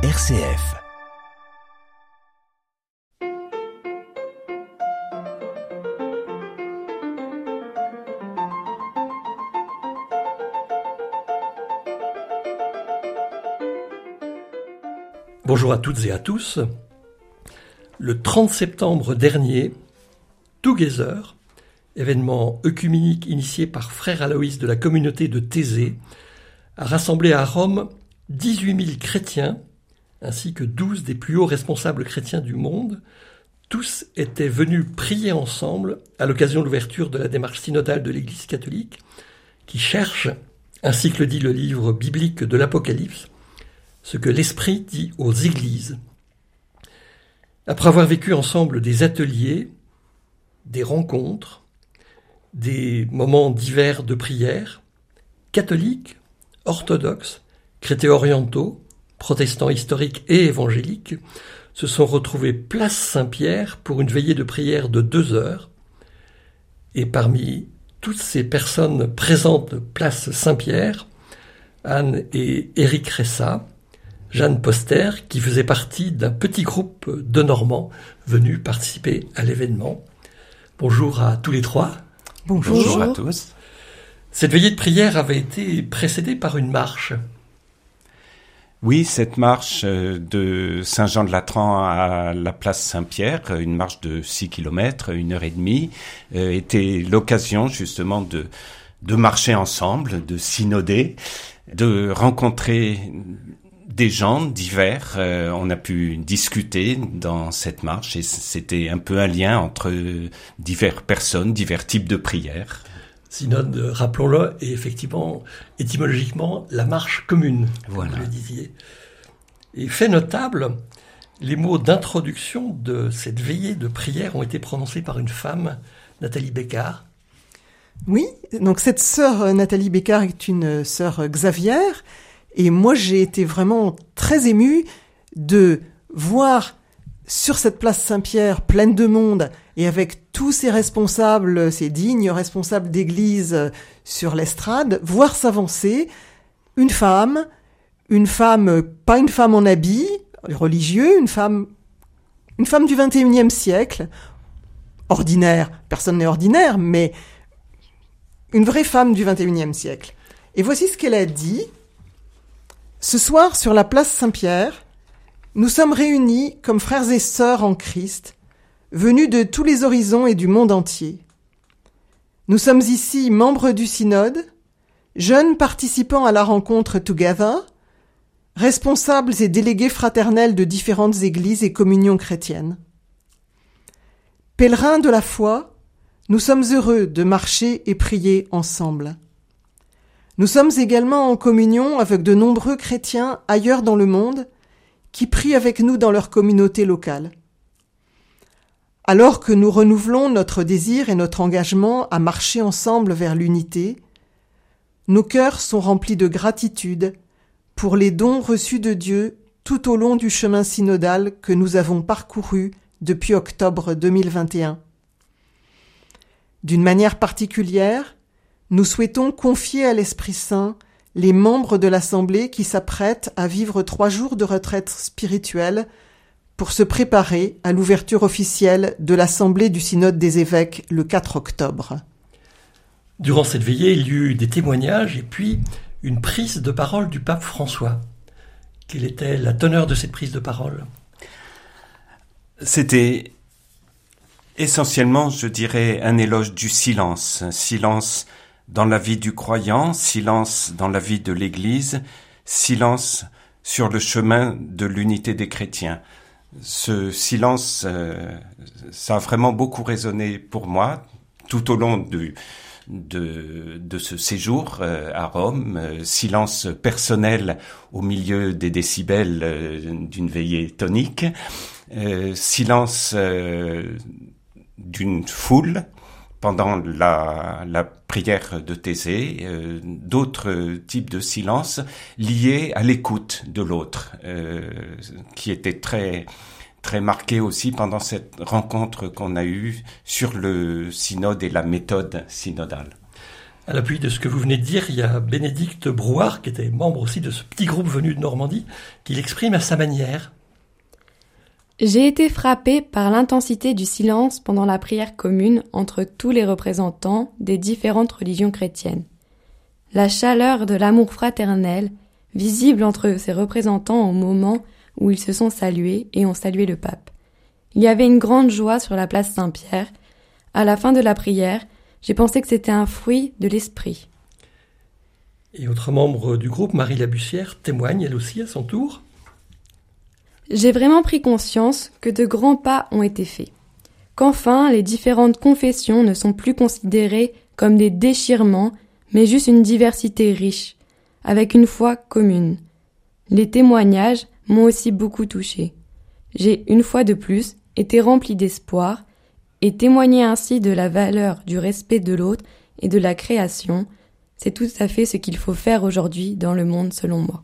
RCF. Bonjour à toutes et à tous. Le 30 septembre dernier, Together, événement œcuménique initié par frère Aloïs de la communauté de Thésée, a rassemblé à Rome 18 000 chrétiens, ainsi que 12 des plus hauts responsables chrétiens du monde. Tous étaient venus prier ensemble à l'occasion de l'ouverture de la démarche synodale de l'Église catholique, qui cherche, ainsi que le dit le livre biblique de l'Apocalypse, ce que l'Esprit dit aux Églises. Après avoir vécu ensemble des ateliers, des rencontres, des moments divers de prière, catholiques, orthodoxes, chrétiens orientaux, protestants historiques et évangéliques, se sont retrouvés place Saint-Pierre pour une veillée de prière de deux heures. Et parmi toutes ces personnes présentes place Saint-Pierre, Anne et Éric Ressa, Jeanne Poster, qui faisait partie d'un petit groupe de Normands venus participer à l'événement. Bonjour à tous les trois. Bonjour. Bonjour à tous. Cette veillée de prière avait été précédée par une marche. Oui, cette marche euh, de Saint-Jean-de-Latran à la place Saint-Pierre, une marche de 6 km, une heure et demie, euh, était l'occasion justement de, marcher ensemble, de synoder, de rencontrer des gens divers. Euh, on a pu discuter dans cette marche et c'était un peu un lien entre diverses personnes, divers types de prières. Synode, rappelons-le, est effectivement étymologiquement la marche commune, voilà. vous le disiez. Et fait notable, les mots d'introduction de cette veillée de prière ont été prononcés par une femme, Nathalie Bécard. Oui, donc cette sœur Nathalie Bécard est une sœur Xavier, et moi j'ai été vraiment très ému de voir sur cette place Saint-Pierre pleine de monde et avec tous ces responsables, ces dignes responsables d'église sur l'estrade, voir s'avancer une femme, une femme, pas une femme en habit religieux, une femme, une femme du 21e siècle, ordinaire, personne n'est ordinaire, mais une vraie femme du 21e siècle. Et voici ce qu'elle a dit. Ce soir, sur la place Saint-Pierre, nous sommes réunis comme frères et sœurs en Christ, venus de tous les horizons et du monde entier. Nous sommes ici membres du synode, jeunes participants à la rencontre Together, responsables et délégués fraternels de différentes églises et communions chrétiennes. Pèlerins de la foi, nous sommes heureux de marcher et prier ensemble. Nous sommes également en communion avec de nombreux chrétiens ailleurs dans le monde qui prient avec nous dans leur communauté locale. Alors que nous renouvelons notre désir et notre engagement à marcher ensemble vers l'unité, nos cœurs sont remplis de gratitude pour les dons reçus de Dieu tout au long du chemin synodal que nous avons parcouru depuis octobre 2021. D'une manière particulière, nous souhaitons confier à l'Esprit Saint les membres de l'Assemblée qui s'apprêtent à vivre trois jours de retraite spirituelle pour se préparer à l'ouverture officielle de l'Assemblée du Synode des évêques le 4 octobre. Durant cette veillée, il y eut des témoignages et puis une prise de parole du pape François. Quelle était la teneur de cette prise de parole? C'était essentiellement, je dirais, un éloge du silence, un silence dans la vie du croyant, silence dans la vie de l'Église, silence sur le chemin de l'unité des chrétiens. Ce silence, euh, ça a vraiment beaucoup résonné pour moi tout au long de, ce séjour euh, à Rome, euh, silence personnel au milieu des décibels d'une veillée tonique, silence d'une foule pendant la, la prière de Thésée, euh, d'autres types de silence liés à l'écoute de l'autre, euh, qui était très très marqué aussi pendant cette rencontre qu'on a eue sur le synode et la méthode synodale. À l'appui de ce que vous venez de dire, il y a Bénédicte Brouard, qui était membre aussi de ce petit groupe venu de Normandie, qui l'exprime à sa manière. J'ai été frappé par l'intensité du silence pendant la prière commune entre tous les représentants des différentes religions chrétiennes. La chaleur de l'amour fraternel, visible entre ces représentants au moment où ils se sont salués et ont salué le pape. Il y avait une grande joie sur la place Saint-Pierre. À la fin de la prière, j'ai pensé que c'était un fruit de l'esprit. Et autre membre du groupe, Marie Labussière, témoigne elle aussi à son tour. J'ai vraiment pris conscience que de grands pas ont été faits. Qu'enfin, les différentes confessions ne sont plus considérées comme des déchirements, mais juste une diversité riche, avec une foi commune. Les témoignages m'ont aussi beaucoup touché. J'ai, une fois de plus, été rempli d'espoir et témoigner ainsi de la valeur du respect de l'autre et de la création, c'est tout à fait ce qu'il faut faire aujourd'hui dans le monde selon moi.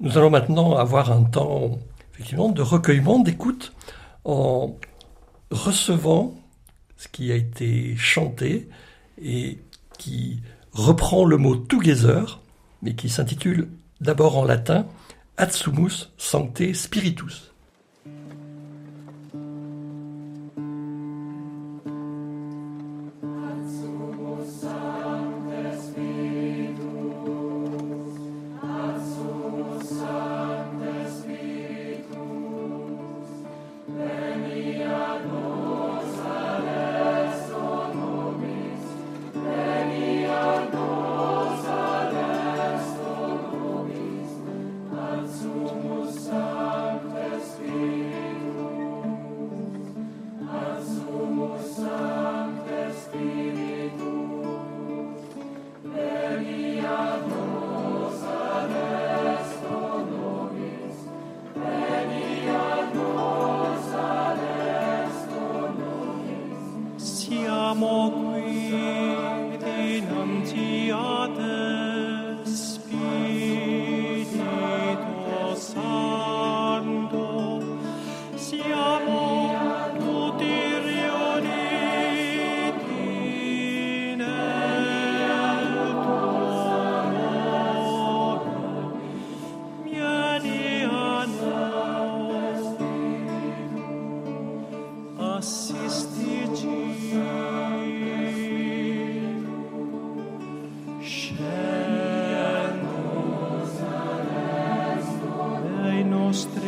Nous allons maintenant avoir un temps effectivement de recueillement, d'écoute, en recevant ce qui a été chanté et qui reprend le mot together, mais qui s'intitule d'abord en latin Atsumus Sancte Spiritus. nostre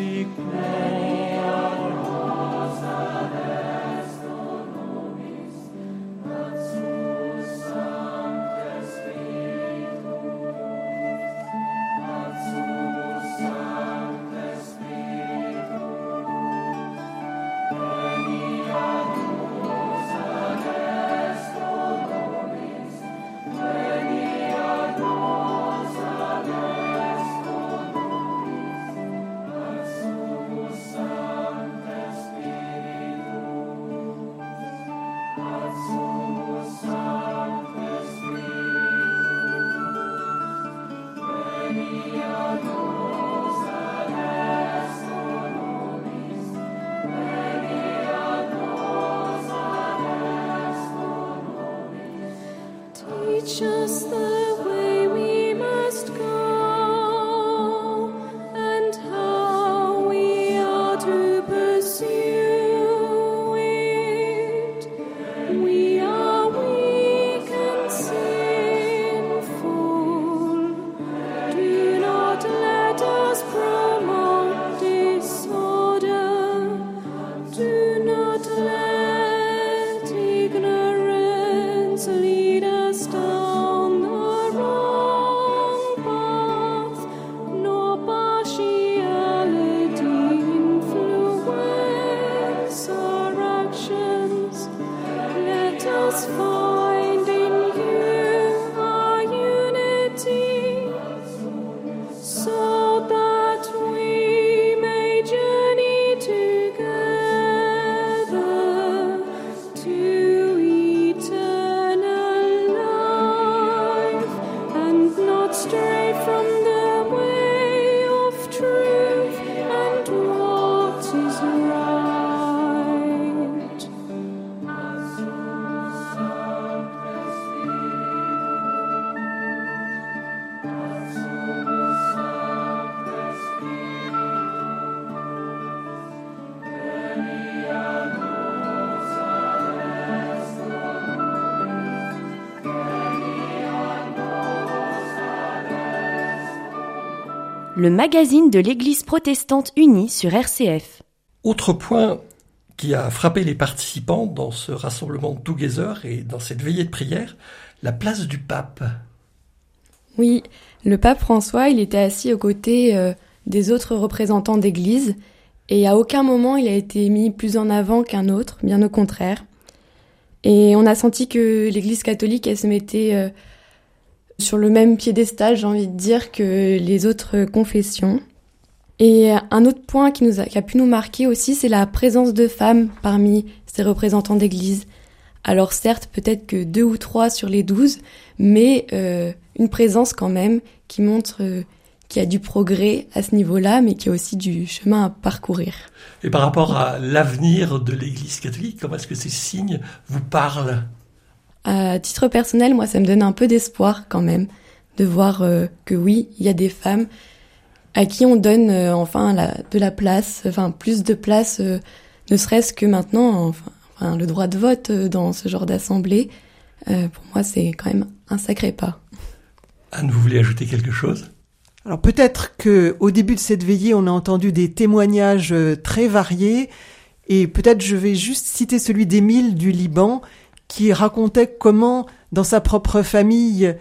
le magazine de l'Église protestante unie sur RCF. Autre point qui a frappé les participants dans ce rassemblement Together et dans cette veillée de prière, la place du pape. Oui, le pape François, il était assis aux côtés euh, des autres représentants d'église et à aucun moment il a été mis plus en avant qu'un autre, bien au contraire. Et on a senti que l'église catholique, elle se mettait euh, sur le même piédestal, j'ai envie de dire, que les autres confessions. Et un autre point qui, a pu nous marquer aussi, c'est la présence de femmes parmi ces représentants d'église. Alors certes, peut-être que deux ou trois sur les douze, mais euh, une présence quand même qui montre euh, qu'il y a du progrès à ce niveau-là, mais qu'il y a aussi du chemin à parcourir. Et par rapport à l'avenir de l'Église catholique, comment est-ce que ces signes vous parlent? À titre personnel, moi, ça me donne un peu d'espoir quand même de voir euh, que oui, il y a des femmes à qui on donne euh, enfin la, de la place, enfin plus de place, euh, ne serait-ce que maintenant, enfin, le droit de vote euh, dans ce genre d'assemblée. pour moi, c'est quand même un sacré pas. Anne, vous voulez ajouter quelque chose? Alors peut-être que au début de cette veillée, on a entendu des témoignages très variés, et peut-être je vais juste citer celui d'Émile du Liban qui racontait comment dans sa propre famille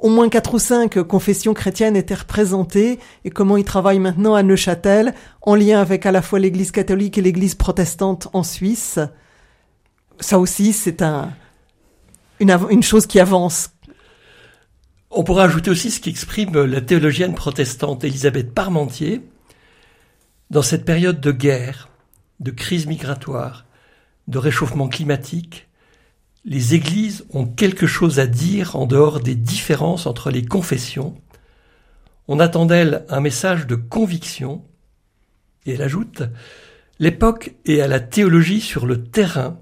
au moins quatre ou cinq confessions chrétiennes étaient représentées et comment ils travaillent maintenant à Neuchâtel en lien avec à la fois l'église catholique et l'église protestante en Suisse. Ça aussi, c'est un, une, une chose qui avance. On pourrait ajouter aussi ce qu'exprime la théologienne protestante Elisabeth Parmentier dans cette période de guerre, de crise migratoire, de réchauffement climatique, les églises ont quelque chose à dire en dehors des différences entre les confessions. On attend d'elles un message de conviction. Et elle ajoute, l'époque est à la théologie sur le terrain.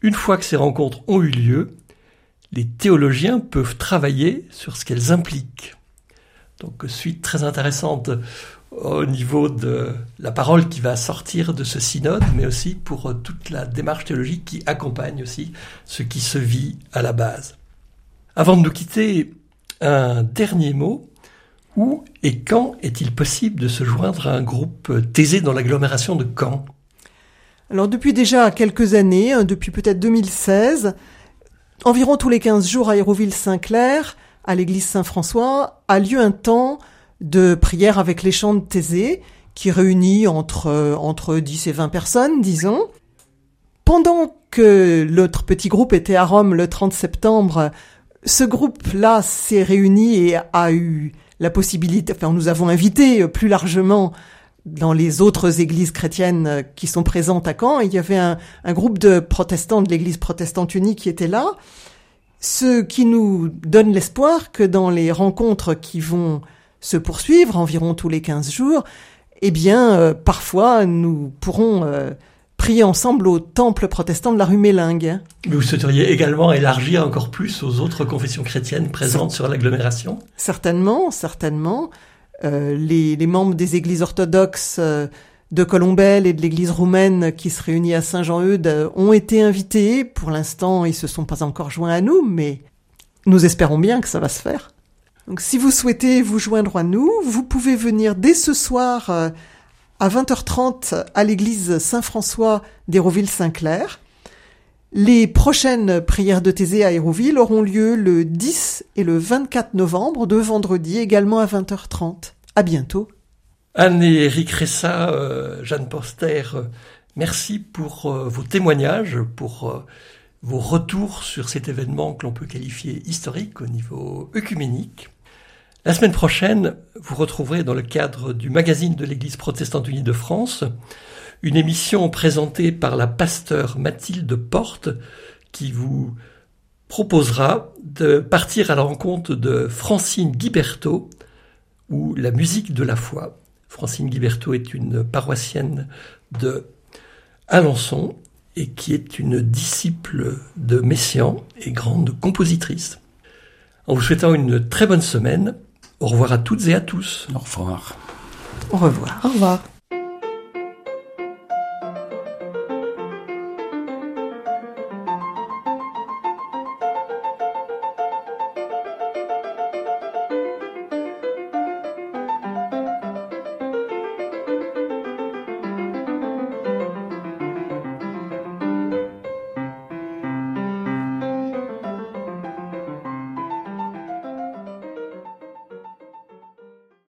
Une fois que ces rencontres ont eu lieu, les théologiens peuvent travailler sur ce qu'elles impliquent. Donc suite très intéressante au niveau de la parole qui va sortir de ce synode, mais aussi pour euh, toute la démarche théologique qui accompagne aussi ce qui se vit à la base. Avant de nous quitter, un dernier mot. Où et quand est-il possible de se joindre à un groupe taisé dans l'agglomération de Caen? Alors depuis déjà quelques années, hein, depuis peut-être 2016, environ tous les 15 jours à Hérouville-Saint-Clair, à l'église Saint-François, a lieu un temps de prière avec les chants de Thésée, qui réunit entre, entre 10 et 20 personnes, disons. Pendant que l'autre petit groupe était à Rome le 30 septembre, ce groupe-là s'est réuni et a eu la possibilité, enfin nous avons invité plus largement dans les autres églises chrétiennes qui sont présentes à Caen, il y avait un, un groupe de protestants de l'église protestante unie qui était là, ce qui nous donne l'espoir que dans les rencontres qui vont se poursuivre environ tous les 15 jours, eh bien, euh, parfois, nous pourrons euh, prier ensemble au temple protestant de la rue Mélingue. Mais vous souhaiteriez également élargir encore plus aux autres confessions chrétiennes présentes sur l'agglomération? Certainement, certainement. Euh, les, les, membres des églises orthodoxes de Colombelle et de l'église roumaine qui se réunit à Saint-Jean-Eudes ont été invités. Pour l'instant, ils se sont pas encore joints à nous, mais nous espérons bien que ça va se faire. Donc si vous souhaitez vous joindre à nous, vous pouvez venir dès ce soir euh, à 20h30 à l'église Saint-François d'Hérouville-Saint-Clair. Les prochaines prières de Thésée à Hérouville auront lieu le 10 et le 24 novembre, de vendredi également à 20h30. À bientôt. Anne et Eric Ressa, euh, Jeanne Poster, euh, merci pour vos témoignages, pour vos retours sur cet événement que l'on peut qualifier historique au niveau œcuménique. La semaine prochaine, vous retrouverez dans le cadre du magazine de l'Église protestante unie de France une émission présentée par la pasteur Mathilde Porte qui vous proposera de partir à la rencontre de Francine Guiberto ou la musique de la foi. Francine Guiberto est une paroissienne de Alençon et qui est une disciple de Messian et grande compositrice. En vous souhaitant une très bonne semaine, au revoir à toutes et à tous. Au revoir. Au revoir. Au revoir.